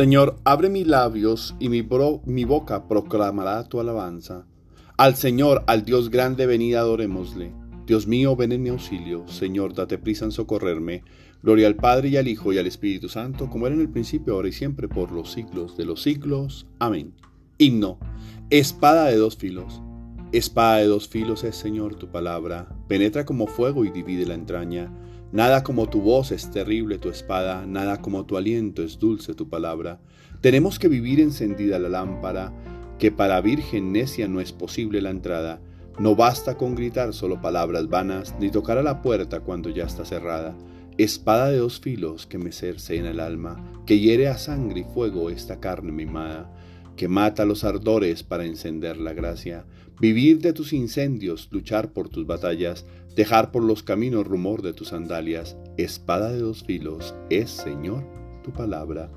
Señor, abre mis labios y mi, mi, boca proclamará tu alabanza. Al Señor, al Dios grande, venid adorémosle. Dios mío, ven en mi auxilio. Señor, date prisa en socorrerme. Gloria al Padre y al Hijo y al Espíritu Santo, como era en el principio, ahora y siempre, por los siglos de los siglos. Amén. Himno. Espada de dos filos. Espada de dos filos es, Señor, tu palabra. Penetra como fuego y divide la entraña Nada como tu voz es terrible tu espada, nada como tu aliento es dulce tu palabra. Tenemos que vivir encendida la lámpara, que para virgen necia no es posible la entrada. No basta con gritar solo palabras vanas, ni tocar a la puerta cuando ya está cerrada. Espada de dos filos que me en el alma, que hiere a sangre y fuego esta carne mimada que mata los ardores para encender la gracia, vivir de tus incendios, luchar por tus batallas, dejar por los caminos rumor de tus sandalias, espada de dos filos, es Señor tu palabra.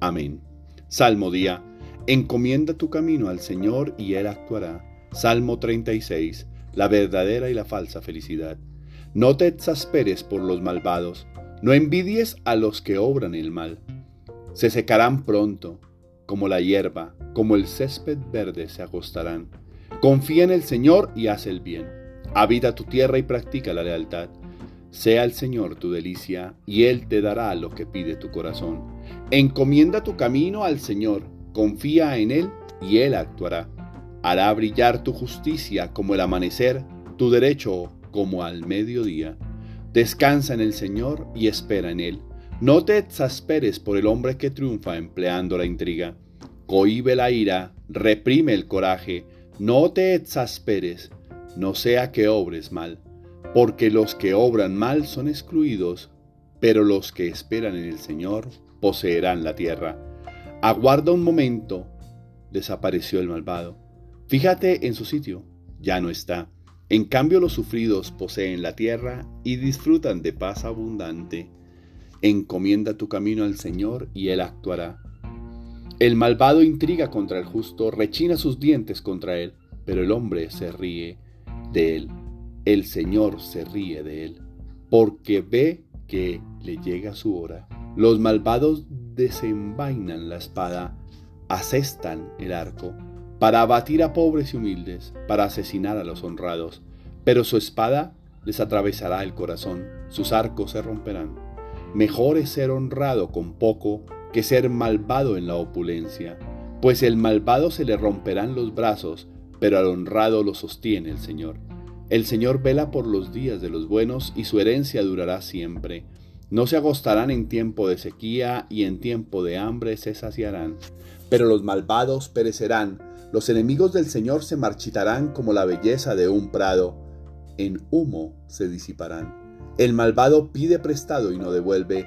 Amén. Salmo día. Encomienda tu camino al Señor y Él actuará. Salmo 36. La verdadera y la falsa felicidad. No te exasperes por los malvados, no envidies a los que obran el mal. Se secarán pronto, como la hierba, como el césped verde se acostarán. Confía en el Señor y haz el bien. Habita tu tierra y practica la lealtad. Sea el Señor tu delicia, y Él te dará lo que pide tu corazón. Encomienda tu camino al Señor, confía en Él, y Él actuará. Hará brillar tu justicia como el amanecer, tu derecho como al mediodía. Descansa en el Señor y espera en Él no te exasperes por el hombre que triunfa empleando la intriga. Cohibe la ira, reprime el coraje, no te exasperes, no sea que obres mal, porque los que obran mal son excluidos, pero los que esperan en el Señor poseerán la tierra. Aguarda un momento, desapareció el malvado. Fíjate en su sitio, ya no está. En cambio los sufridos poseen la tierra y disfrutan de paz abundante. Encomienda tu camino al Señor y Él actuará. El malvado intriga contra el justo, rechina sus dientes contra él, pero el hombre se ríe de él. El Señor se ríe de él, porque ve que le llega su hora. Los malvados desenvainan la espada, asestan el arco, para abatir a pobres y humildes, para asesinar a los honrados. Pero su espada les atravesará el corazón, sus arcos se romperán. Mejor es ser honrado con poco que ser malvado en la opulencia, pues el malvado se le romperán los brazos, pero al honrado lo sostiene el Señor. El Señor vela por los días de los buenos y su herencia durará siempre. No se agostarán en tiempo de sequía y en tiempo de hambre se saciarán. Pero los malvados perecerán, los enemigos del Señor se marchitarán como la belleza de un prado, en humo se disiparán. El malvado pide prestado y no devuelve,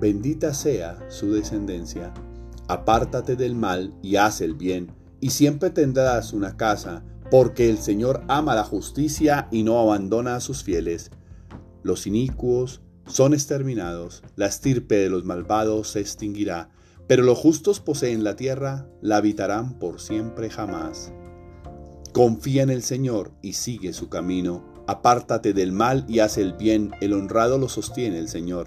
bendita sea su descendencia. Apártate del mal y haz el bien, y siempre tendrás una casa, porque el Señor ama la justicia y no abandona a sus fieles. Los inicuos son exterminados, la estirpe de los malvados se extinguirá, pero los justos poseen la tierra, la habitarán por siempre jamás. Confía en el Señor y sigue su camino Apártate del mal y haz el bien, el honrado lo sostiene el Señor.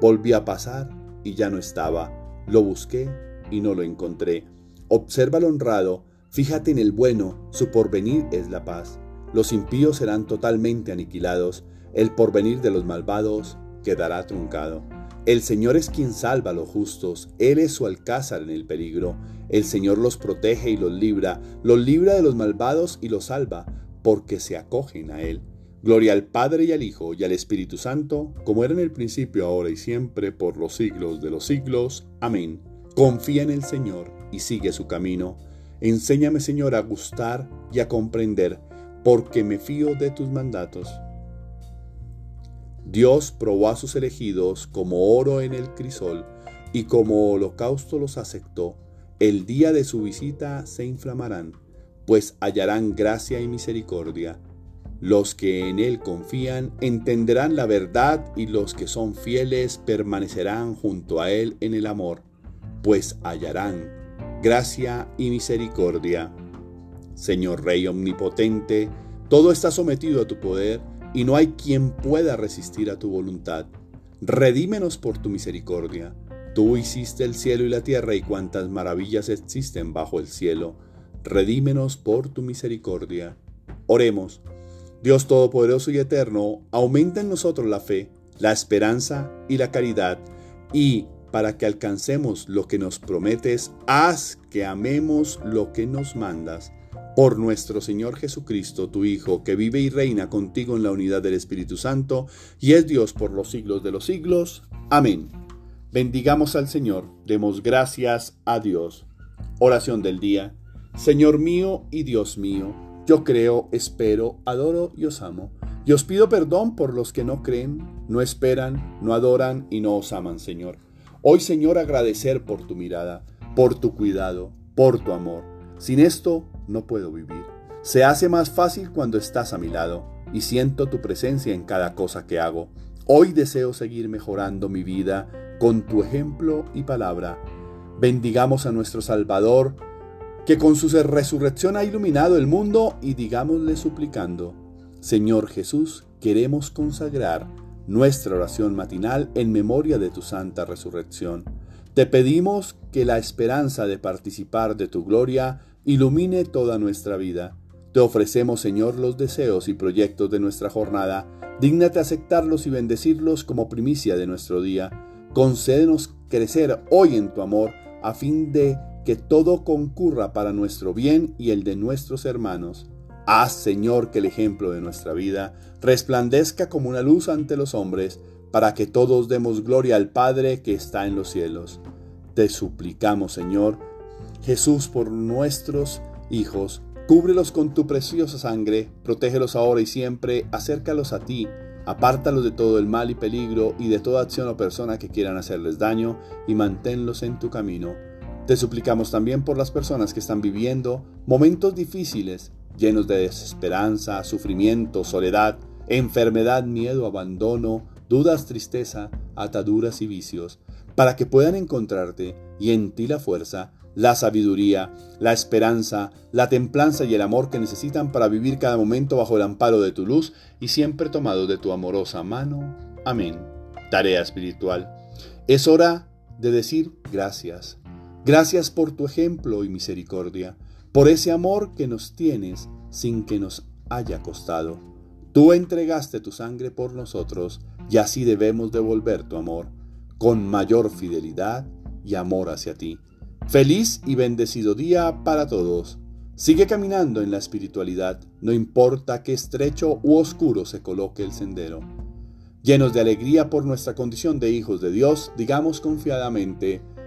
Volví a pasar y ya no estaba. Lo busqué y no lo encontré. Observa al honrado, fíjate en el bueno, su porvenir es la paz. Los impíos serán totalmente aniquilados, el porvenir de los malvados quedará truncado. El Señor es quien salva a los justos, Él es su alcázar en el peligro. El Señor los protege y los libra, los libra de los malvados y los salva, porque se acogen a Él. Gloria al Padre y al Hijo y al Espíritu Santo, como era en el principio, ahora y siempre, por los siglos de los siglos. Amén. Confía en el Señor y sigue su camino. Enséñame, Señor, a gustar y a comprender, porque me fío de tus mandatos. Dios probó a sus elegidos como oro en el crisol, y como holocausto los aceptó. El día de su visita se inflamarán, pues hallarán gracia y misericordia. Los que en Él confían entenderán la verdad y los que son fieles permanecerán junto a Él en el amor, pues hallarán gracia y misericordia. Señor Rey Omnipotente, todo está sometido a tu poder y no hay quien pueda resistir a tu voluntad. Redímenos por tu misericordia. Tú hiciste el cielo y la tierra y cuantas maravillas existen bajo el cielo. Redímenos por tu misericordia. Oremos. Dios Todopoderoso y Eterno, aumenta en nosotros la fe, la esperanza y la caridad, y para que alcancemos lo que nos prometes, haz que amemos lo que nos mandas por nuestro Señor Jesucristo, tu Hijo, que vive y reina contigo en la unidad del Espíritu Santo, y es Dios por los siglos de los siglos. Amén. Bendigamos al Señor, demos gracias a Dios. Oración del día. Señor mío y Dios mío, yo creo, espero, adoro y os amo. Y os pido perdón por los que no creen, no esperan, no adoran y no os aman, Señor. Hoy, Señor, agradecer por tu mirada, por tu cuidado, por tu amor. Sin esto, no puedo vivir. Se hace más fácil cuando estás a mi lado y siento tu presencia en cada cosa que hago. Hoy deseo seguir mejorando mi vida con tu ejemplo y palabra. Bendigamos a nuestro Salvador, que con su resurrección ha iluminado el mundo y digámosle suplicando, Señor Jesús, queremos consagrar nuestra oración matinal en memoria de tu santa resurrección. Te pedimos que la esperanza de participar de tu gloria ilumine toda nuestra vida. Te ofrecemos, Señor, los deseos y proyectos de nuestra jornada. Dígnate aceptarlos y bendecirlos como primicia de nuestro día. Concédenos crecer hoy en tu amor, a fin de que todo concurra para nuestro bien y el de nuestros hermanos. Haz, Señor, que el ejemplo de nuestra vida resplandezca como una luz ante los hombres, para que todos demos gloria al Padre que está en los cielos. Te suplicamos, Señor, Jesús, por nuestros hijos, cúbrelos con tu preciosa sangre, protégelos ahora y siempre, acércalos a ti, apártalos de todo el mal y peligro y de toda acción o persona que quieran hacerles daño y manténlos en tu camino. Te suplicamos también por las personas que están viviendo momentos difíciles, llenos de desesperanza, sufrimiento, soledad, enfermedad, miedo, abandono, dudas, tristeza, ataduras y vicios, para que puedan encontrarte y en ti la fuerza la sabiduría, la esperanza, la templanza y el amor que necesitan para vivir cada momento bajo el amparo de tu luz y siempre tomado de tu amorosa mano. Amén. Tarea espiritual. Es hora de decir gracias. Gracias por tu ejemplo y misericordia, por ese amor que nos tienes sin que nos haya costado. Tú entregaste tu sangre por nosotros y así debemos devolver tu amor, con mayor fidelidad y amor hacia ti. Feliz y bendecido día para todos. Sigue caminando en la espiritualidad, no importa qué estrecho u oscuro se coloque el sendero. Llenos de alegría por nuestra condición de hijos de Dios, digamos confiadamente,